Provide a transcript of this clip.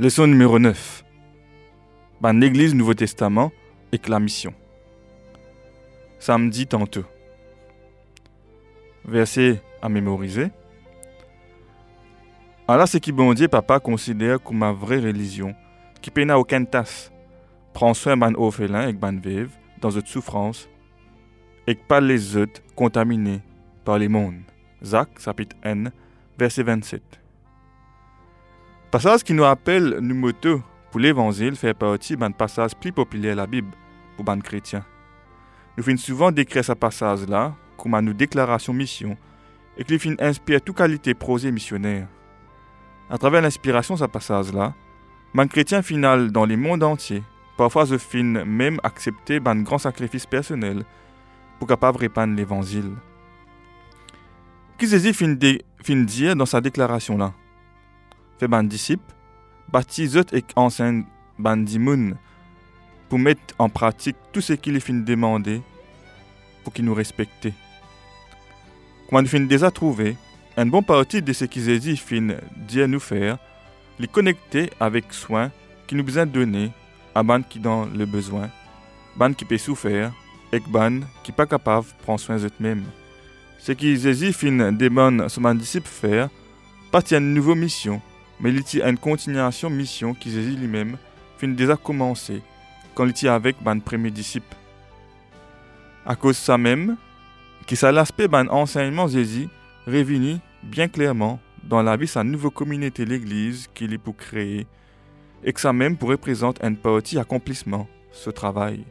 Leçon numéro 9. Ben, l'Église Nouveau Testament et la mission. Samedi tantôt. Verset à mémoriser. Alors, c'est qui bon papa, considère comme ma vraie religion, qui peine à aucun tasse, prend soin ban orphelin et ban vive dans cette souffrance, et pas les autres contaminés par les mondes. Zach, chapitre N, verset 27. Passage qui nous rappelle nous moto pour l'évangile fait partie d'un passage plus populaire de la Bible pour les chrétiens. Nous finissons souvent décrire ce passage-là comme une déclaration mission et que nous inspire toute qualité prosée missionnaire. À travers l'inspiration de ce passage-là, les chrétien final dans les mondes entiers, parfois je fin même accepter un grand sacrifice personnel pour capable répandre l'évangile. Qu'est-ce que fin, fin dire dans sa déclaration-là? Fait ban disciples, baptise et enseigne ban pour mettre en pratique tout ce qu'il fin demander pour qu'il nous respecte. Comment nous fin déjà trouvé, un bon parti de ce qu'ils dit fin nous faire, les connecter avec soin qui nous besoin donner à ban qui dans le besoin, ban qui peut souffrir, et ban qui pas capable prendre soin d'eux-mêmes. Ce qu'ils dit fin demande son disciple faire, pas une nouvelle mission, mais il y a une continuation mission qui Jésus lui-même fin déjà commencé quand il était avec ban premier disciple. À cause de ça même, qui ça l'aspect ban enseignement Jésus revenu bien clairement dans la vie sa nouvelle communauté l'église qu'il est pour créer et que ça même pour représenter un petit accomplissement ce travail.